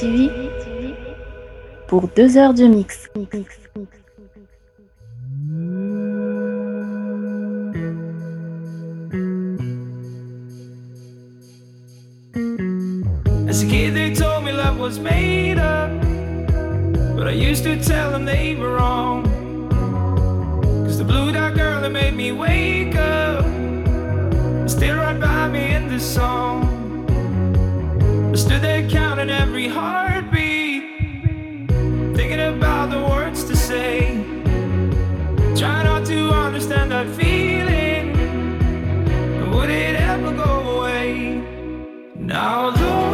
TV pour deux heures de mix. As a kid, they told me love was made up, but I used to tell them they were wrong. Cause the blue dot girl that made me wake up, still right by me in this song. I stood there counting every heartbeat, thinking about the words to say. Try not to understand that feeling. Would it ever go away? Now, Lord.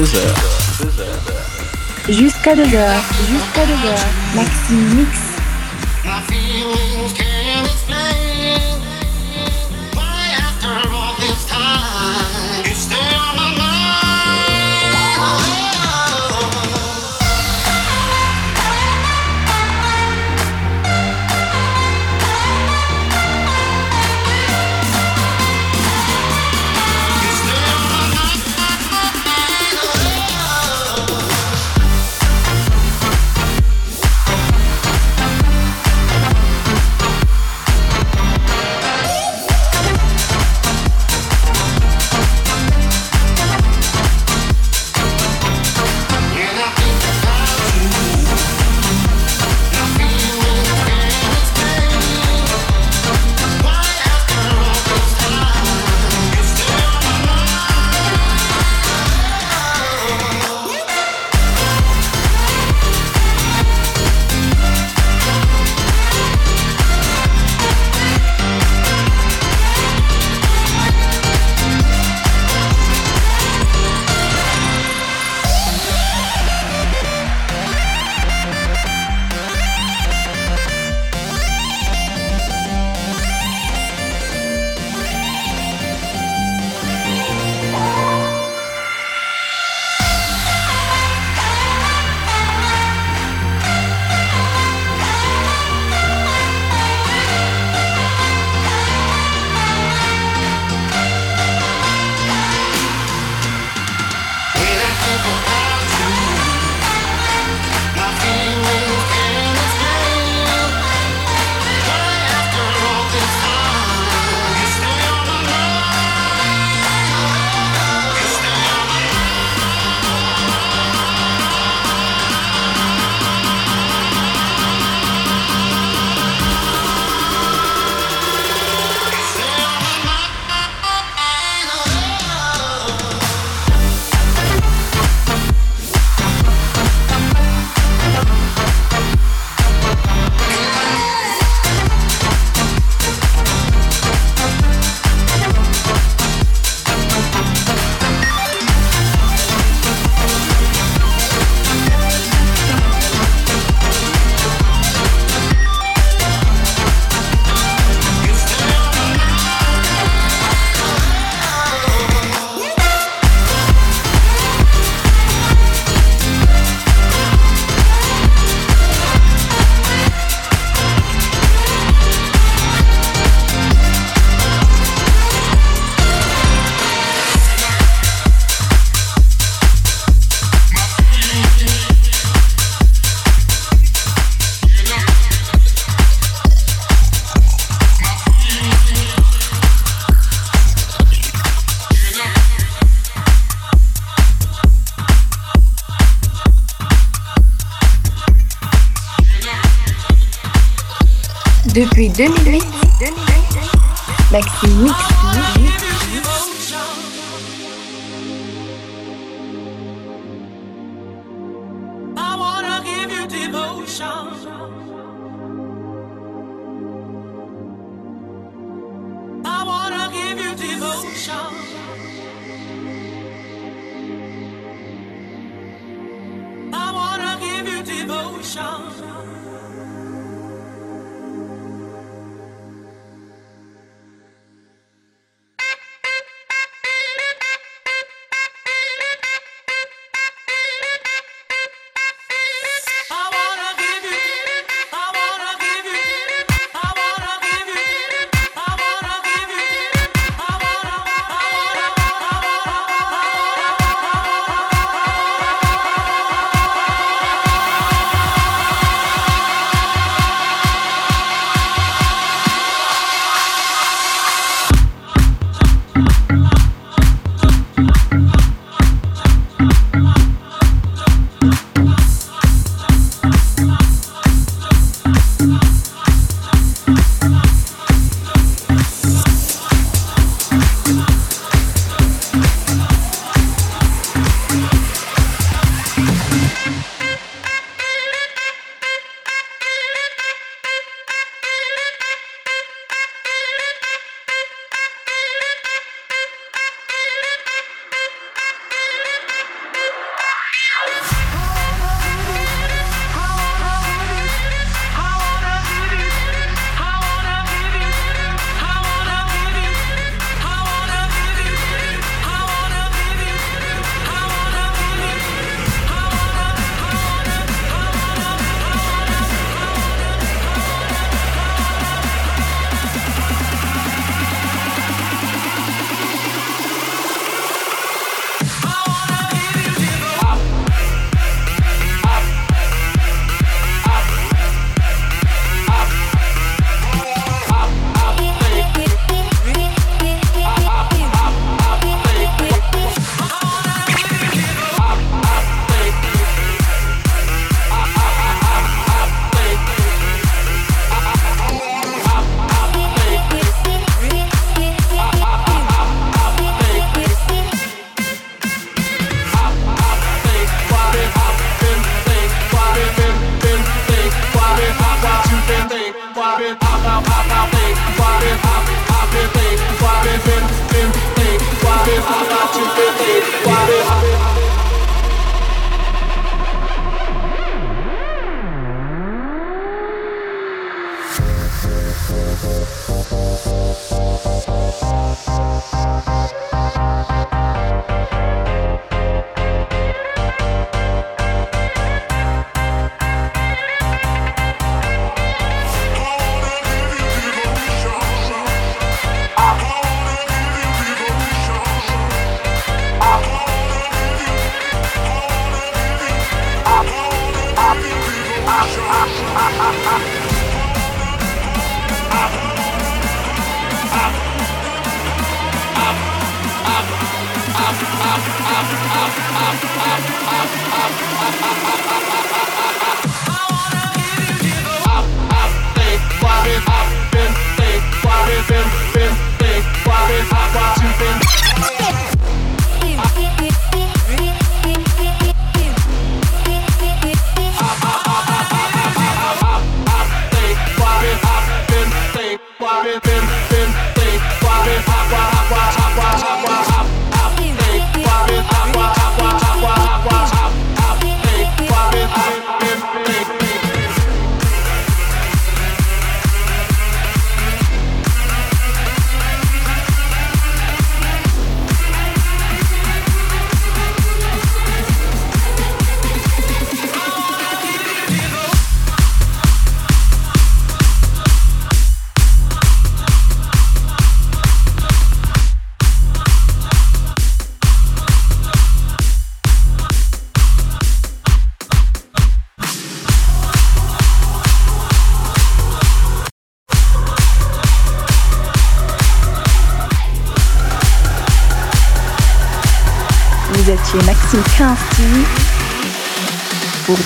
2 heures. Jusqu'à 2 heures. Jusqu'à 2 heures. Maxime Mix. Depuis 2008, Maxime Mix.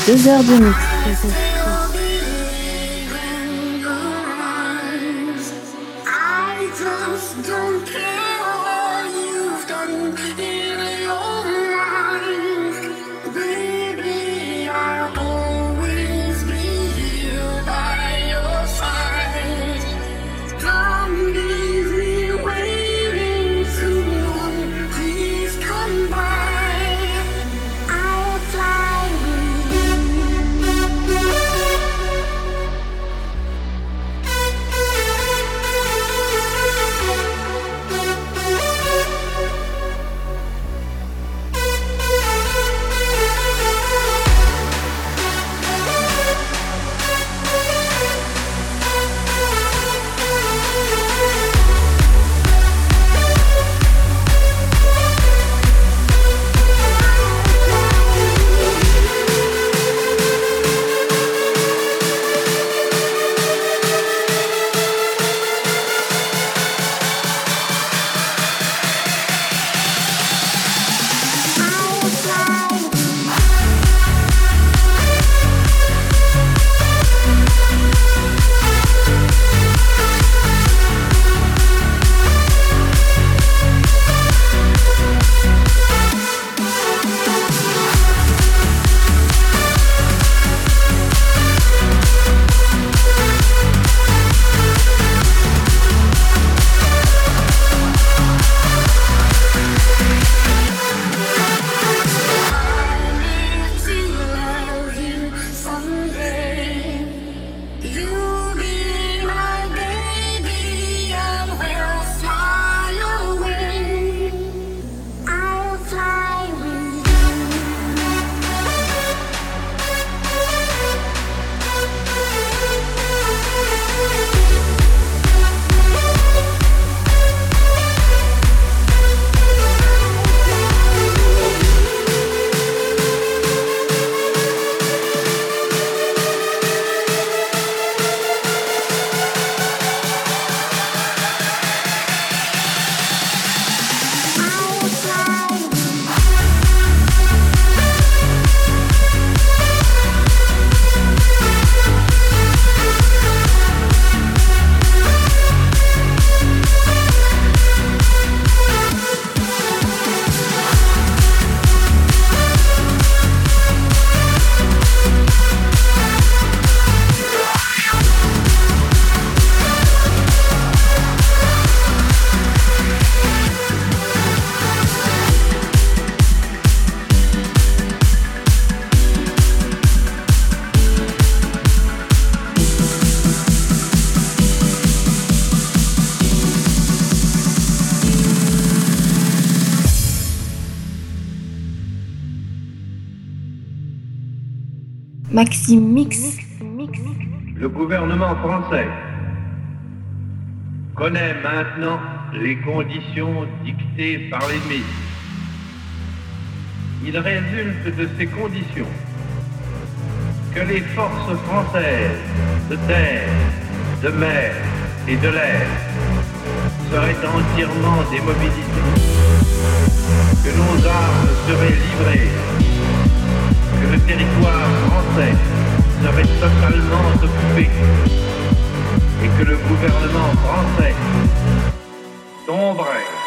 2 heures de. Le gouvernement français connaît maintenant les conditions dictées par l'ennemi. Il résulte de ces conditions que les forces françaises de terre, de mer et de l'air seraient entièrement démobilisées, que nos armes seraient livrées, que le territoire français serait totalement occupé et que le gouvernement français tomberait.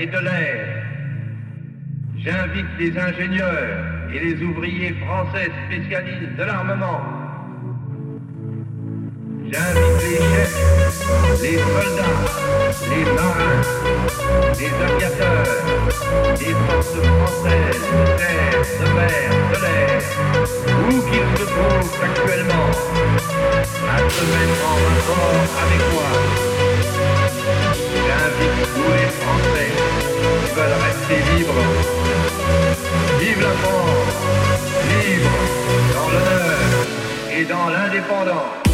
Et de l'air. J'invite les ingénieurs et les ouvriers français spécialistes de l'armement. J'invite les chefs, les soldats, les marins, les aviateurs, les forces françaises de terre, de mer, de l'air, où qu'ils se trouvent actuellement, à se mettre en rapport avec moi. J'invite tous les Français veulent rester libres. Vive la France, libre dans l'honneur et dans l'indépendance.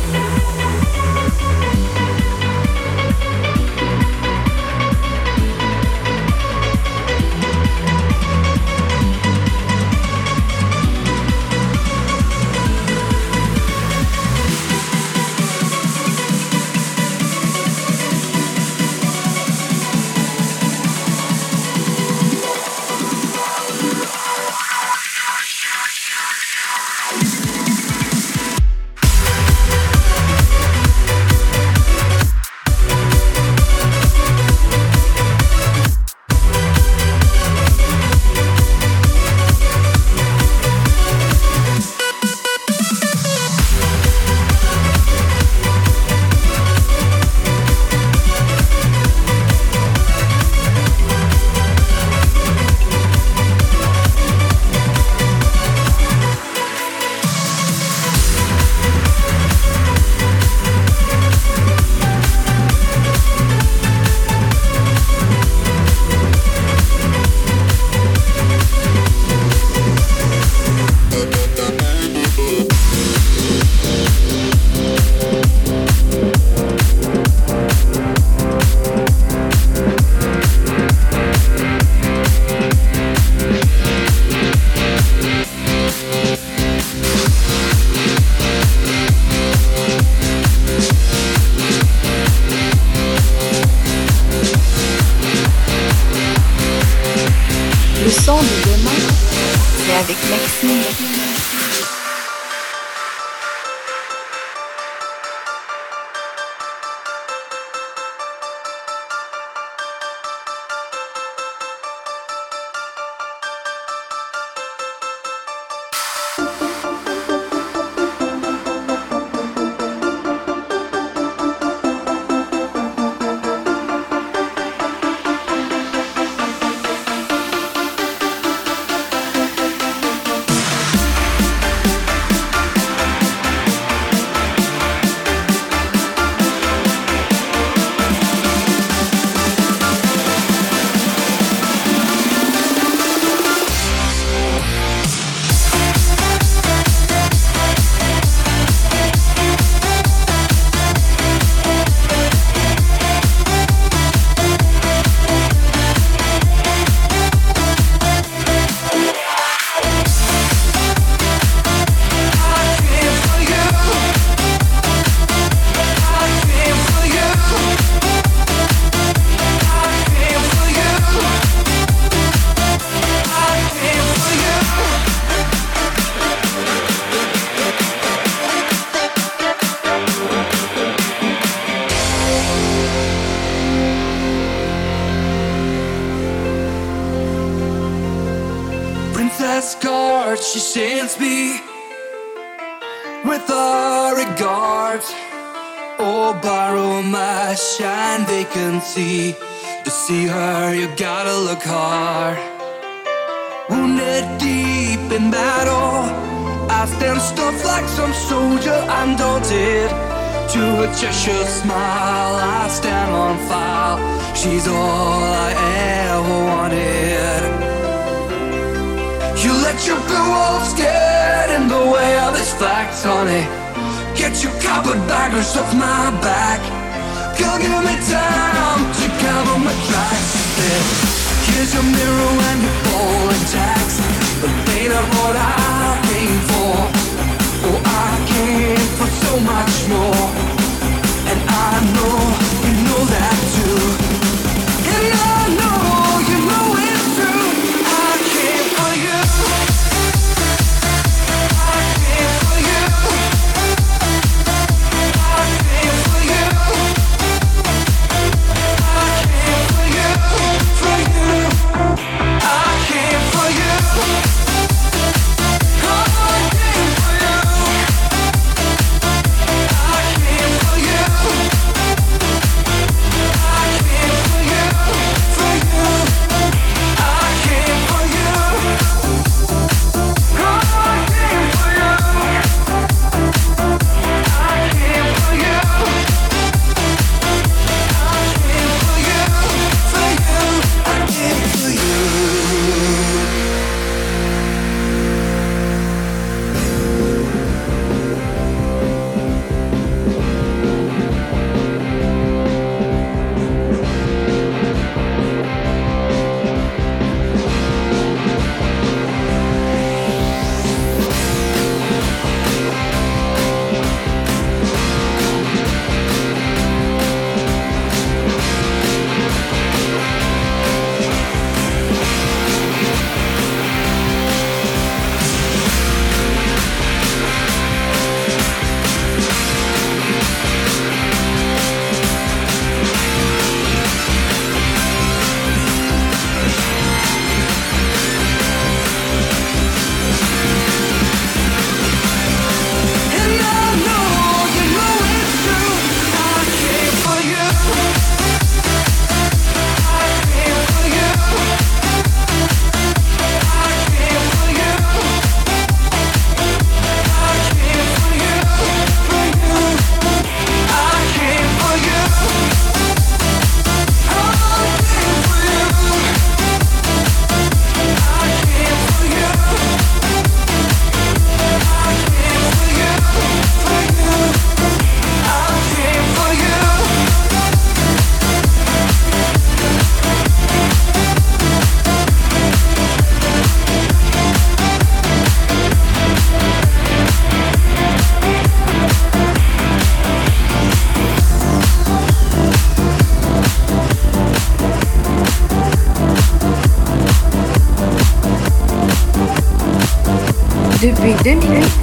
Depuis 2008,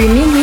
streaming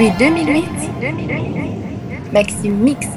Depuis 2008, Maxime Mix.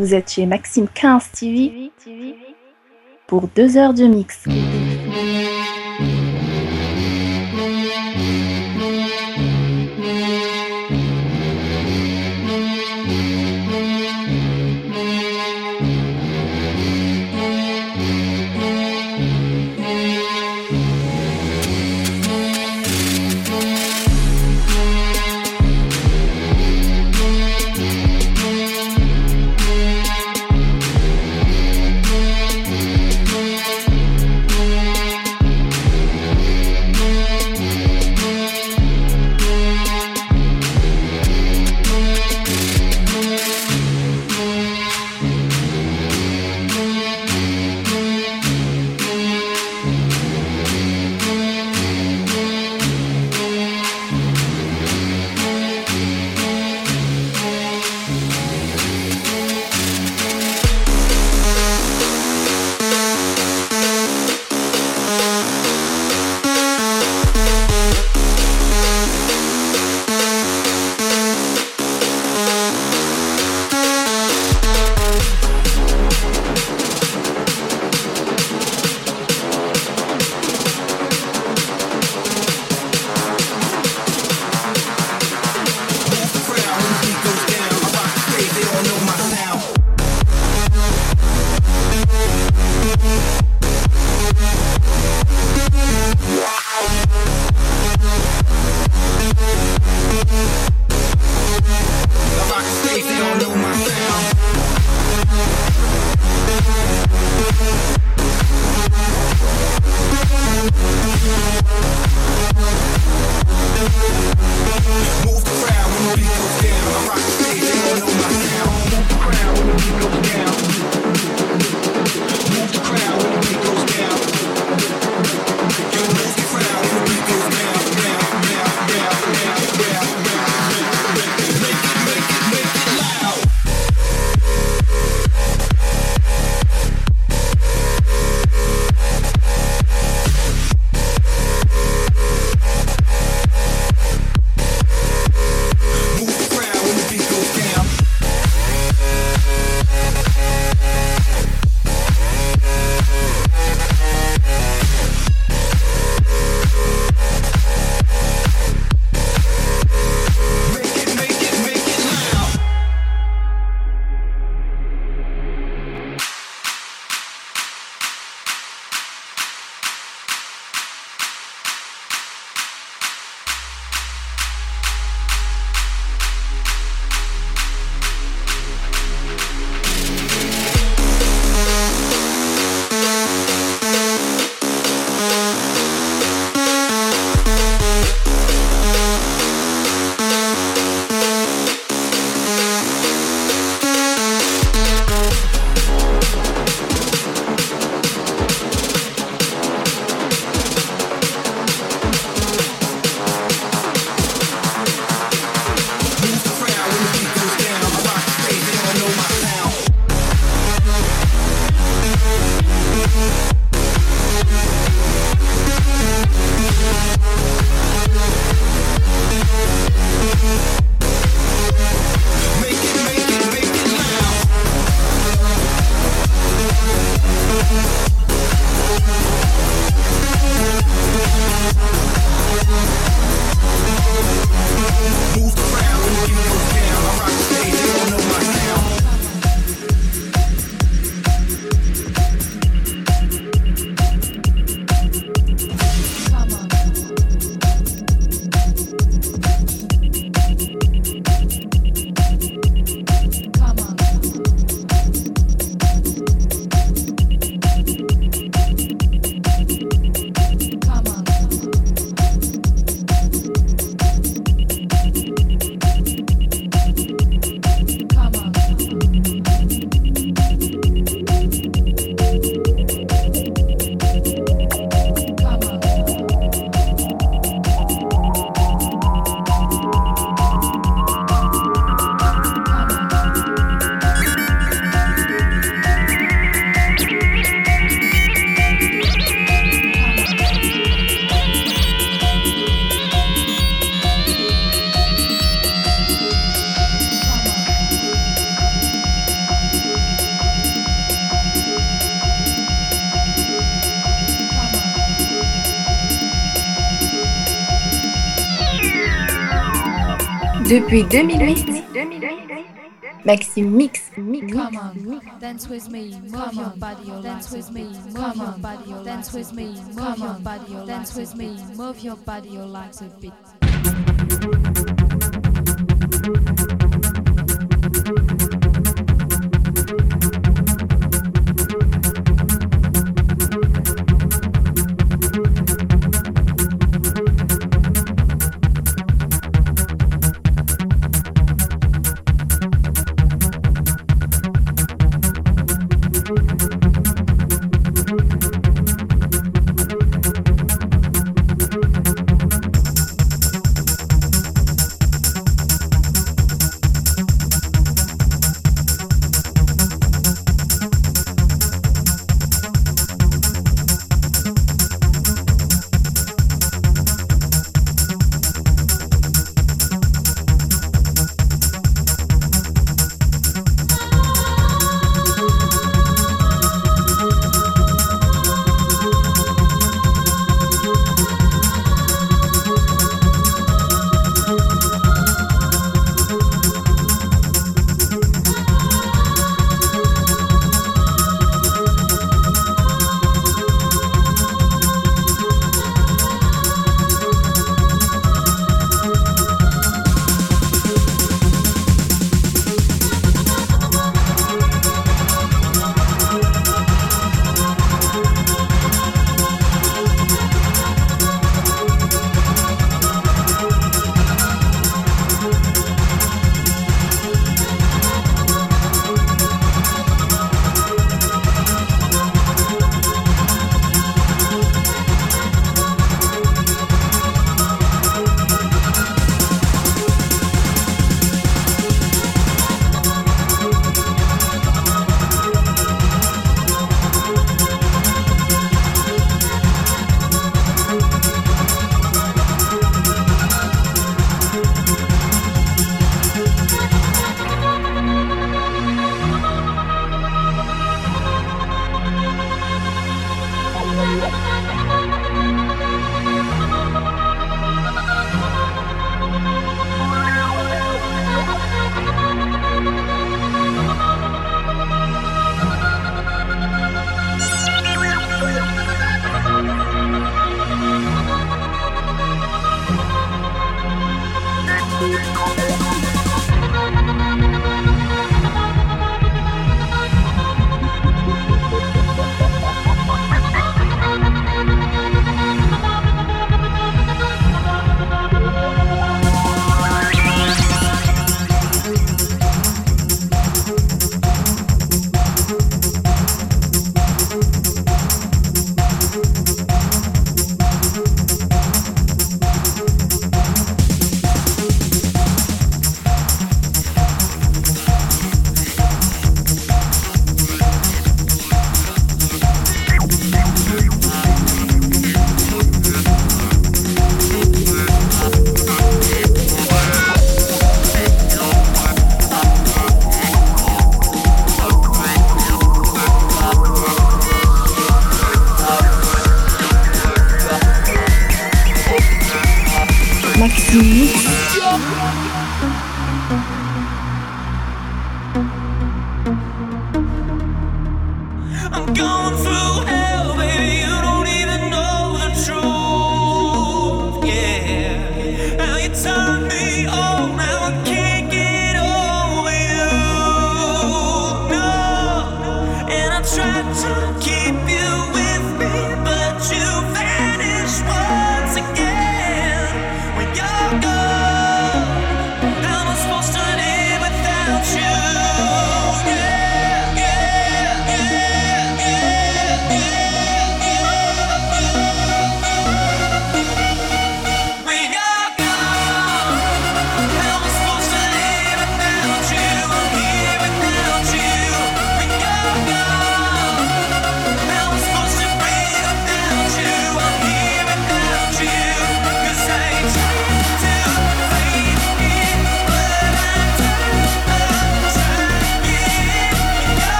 Vous êtes chez Maxime 15 TV pour deux heures de mix. Depuis 2008, Maxime Mix. Come on, dance with me, move your body, dance with me, move your body, dance with me, move your body, your legs a bit.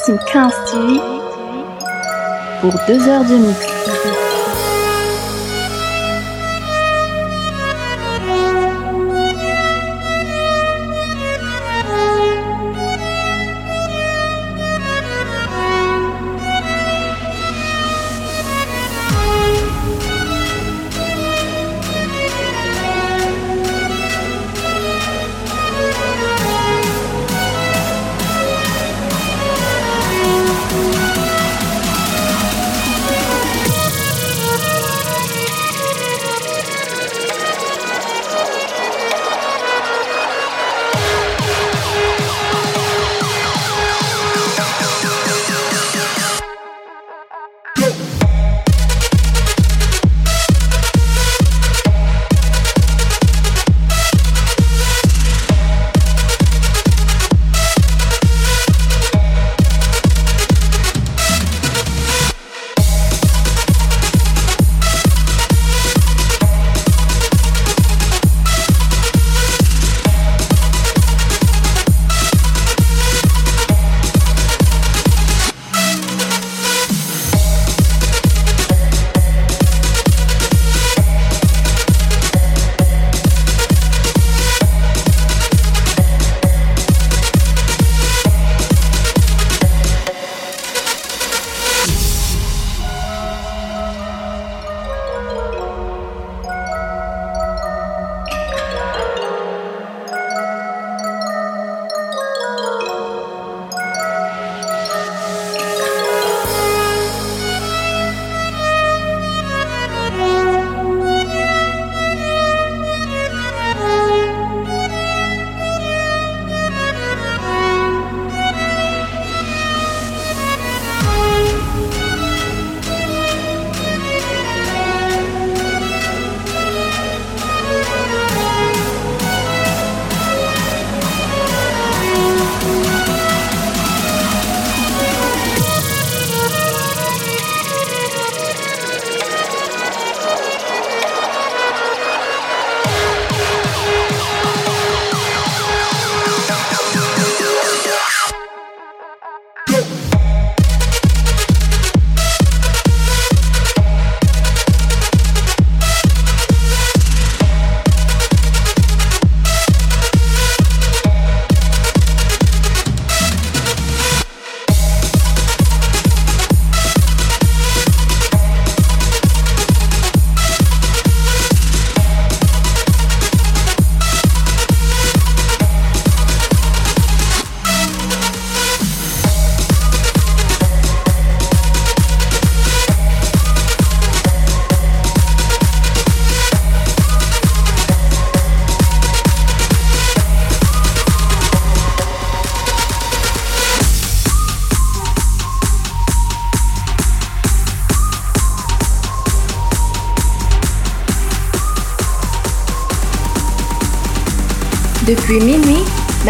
Maxime 15 TV pour deux heures de mix.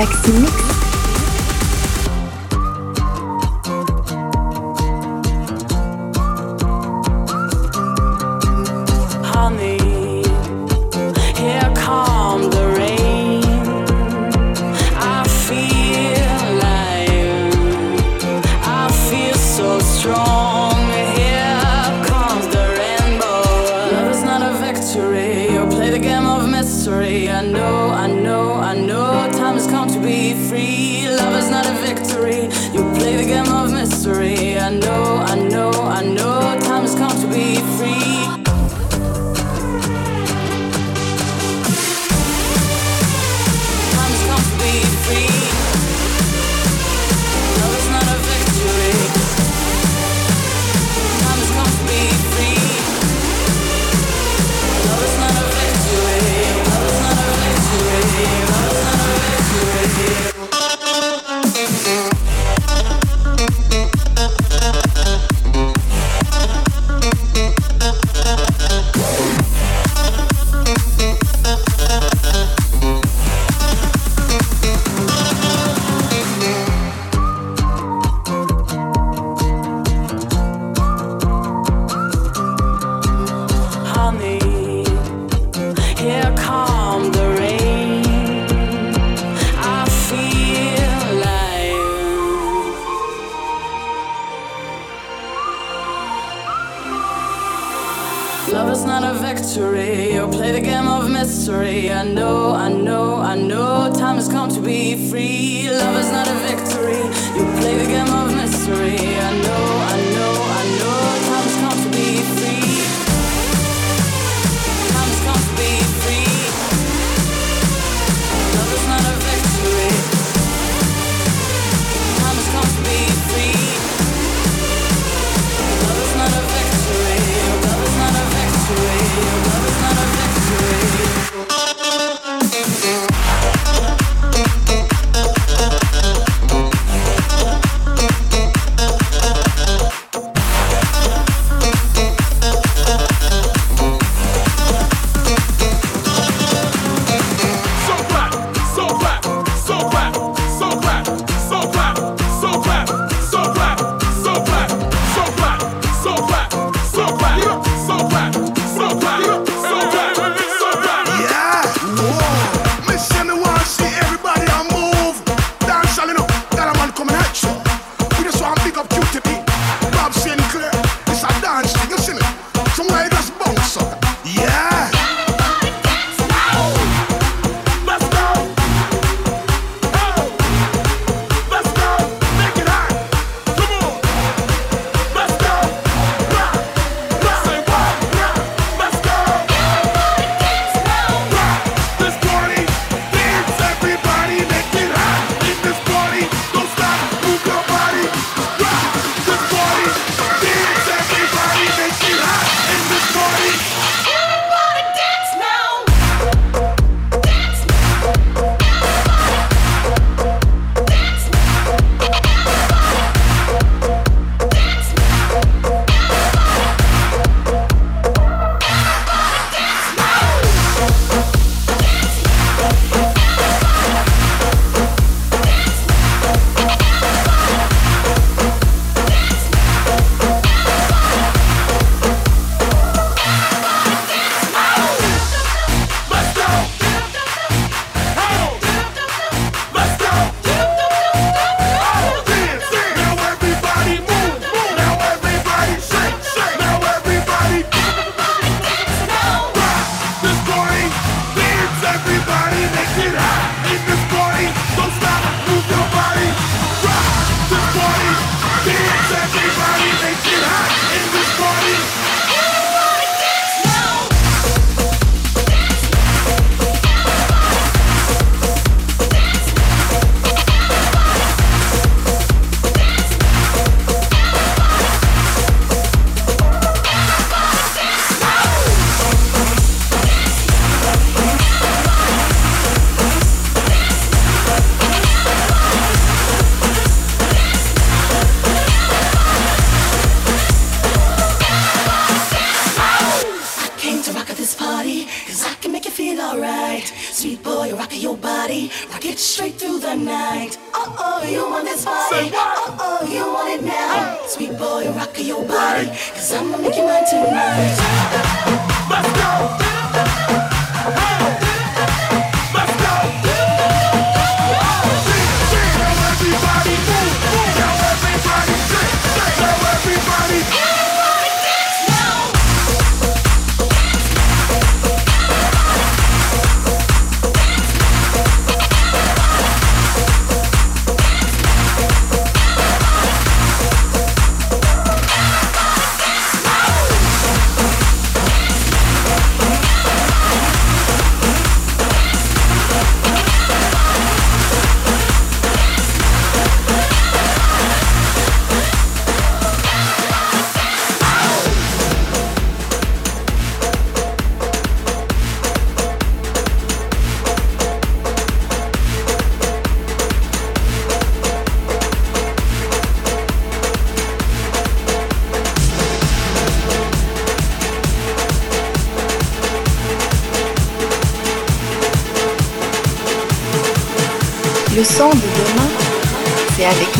Maxi Mix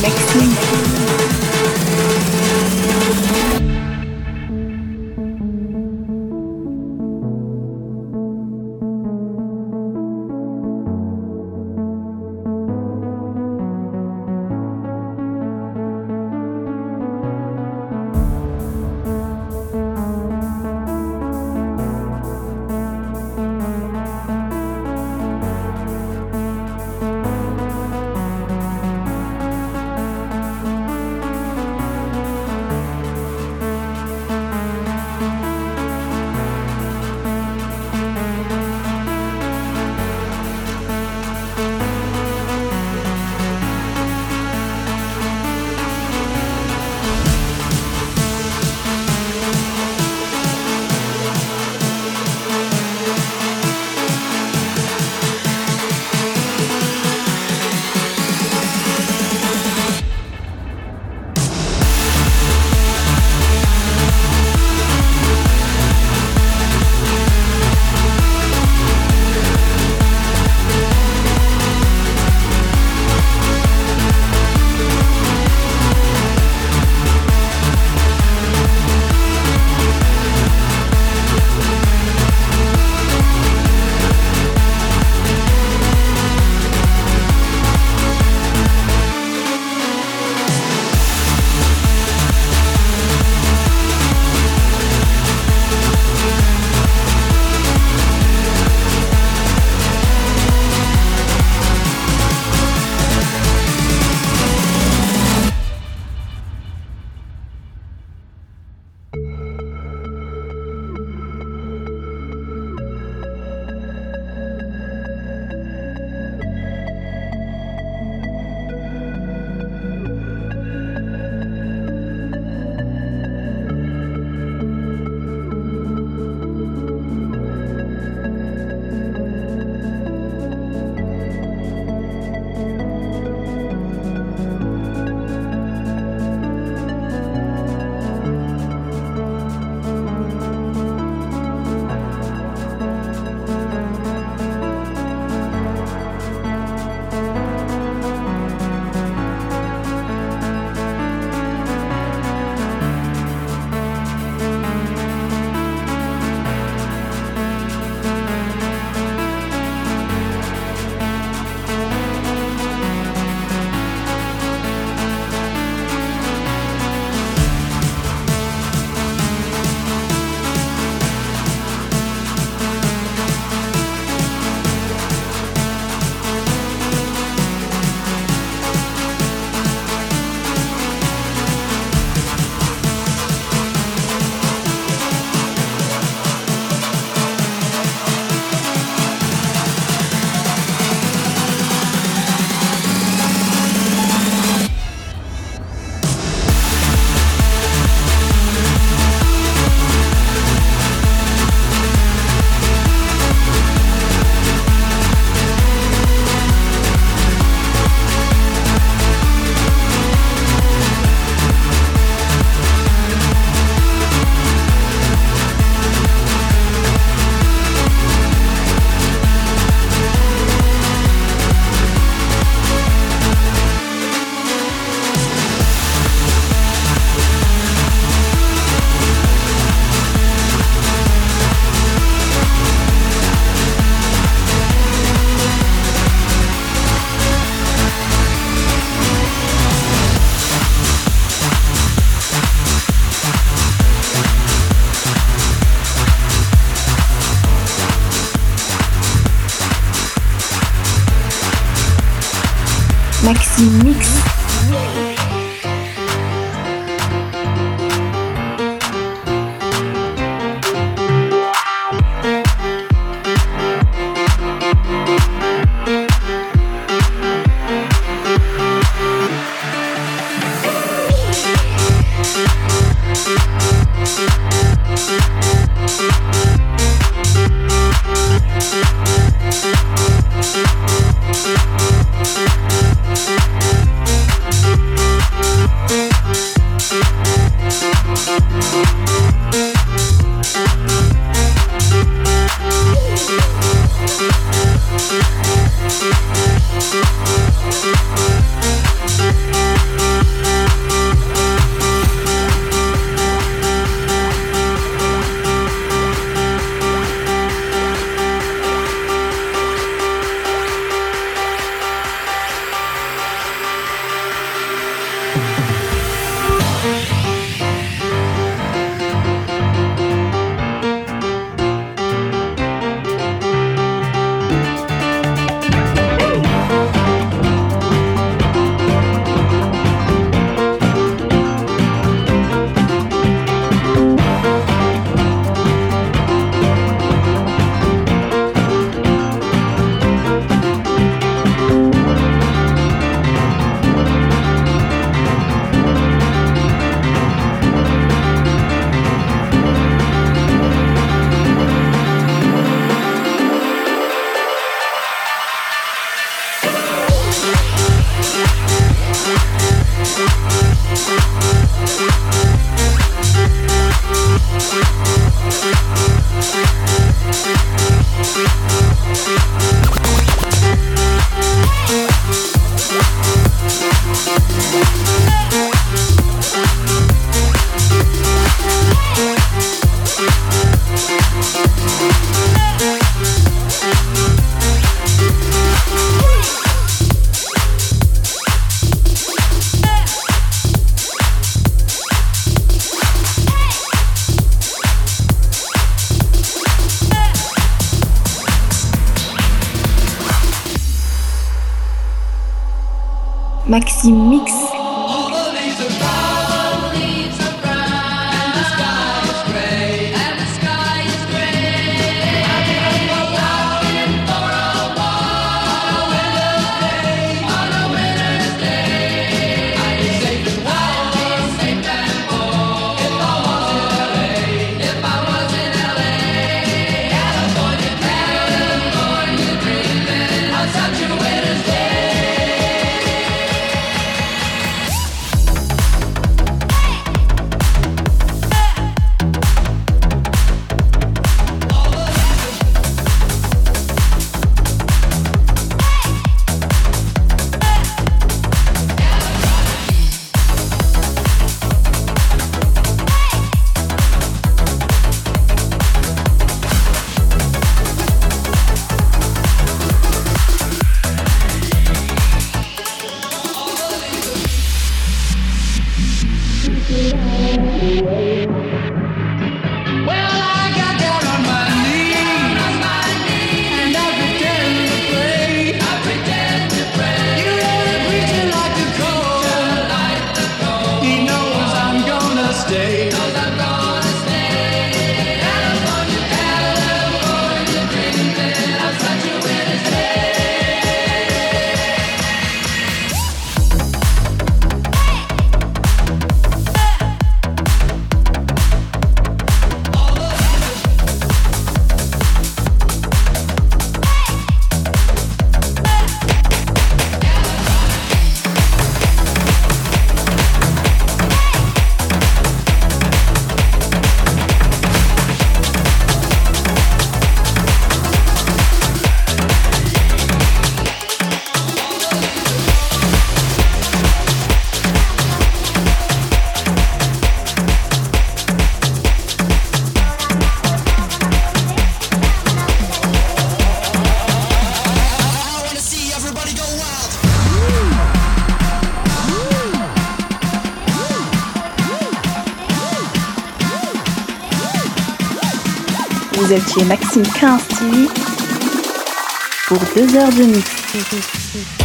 Mixing. Chez Maxime 15 TV pour deux heures de mix.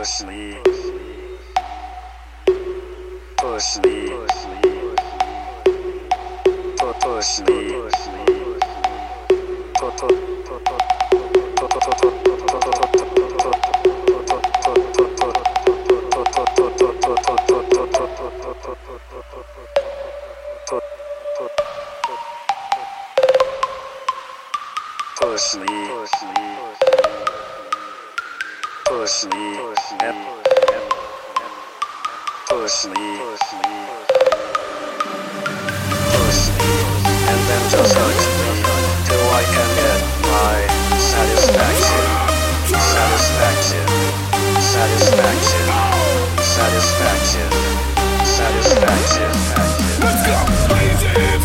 push me push me push me push me push me push me push me, push me, push me, and then me I can get my satisfaction, satisfaction, satisfaction, satisfaction, satisfaction. Let's go,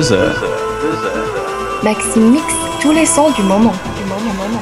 deux heures. Maxime mixe tous les sons du moment. Du moment, moment.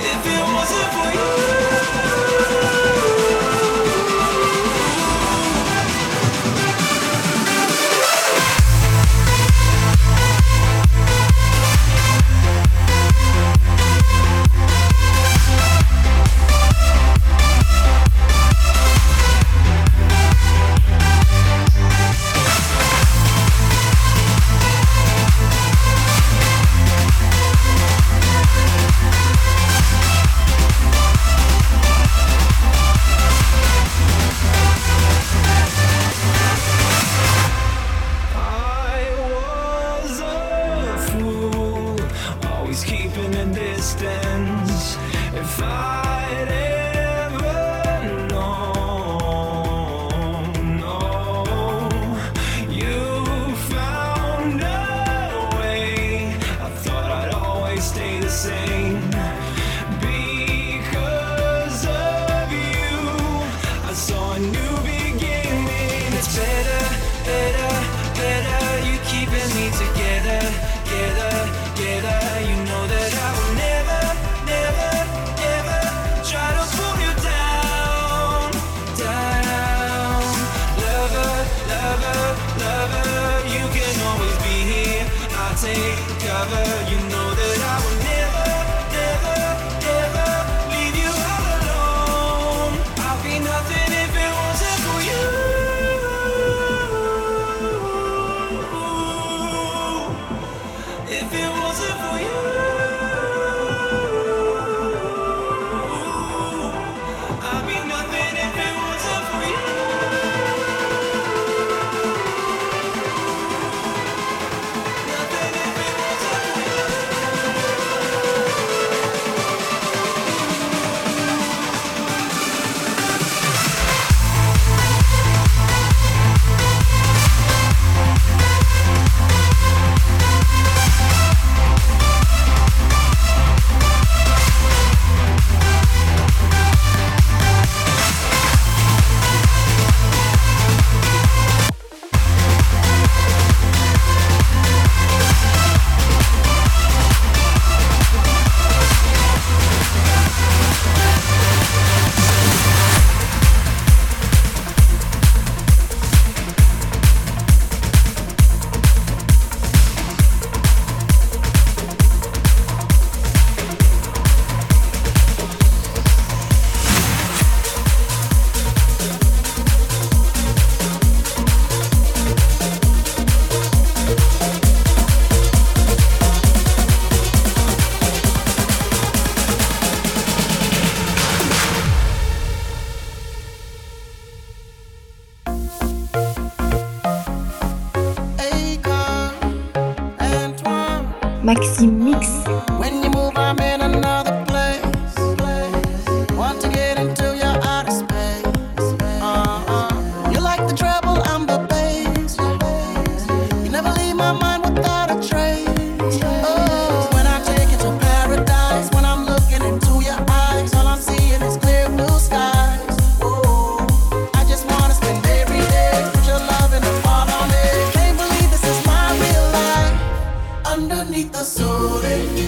beneath the sun.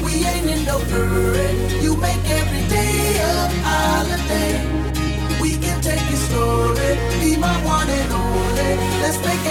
We ain't in no hurry. You make every day a holiday. We can take your story. Be my one and only. Let's make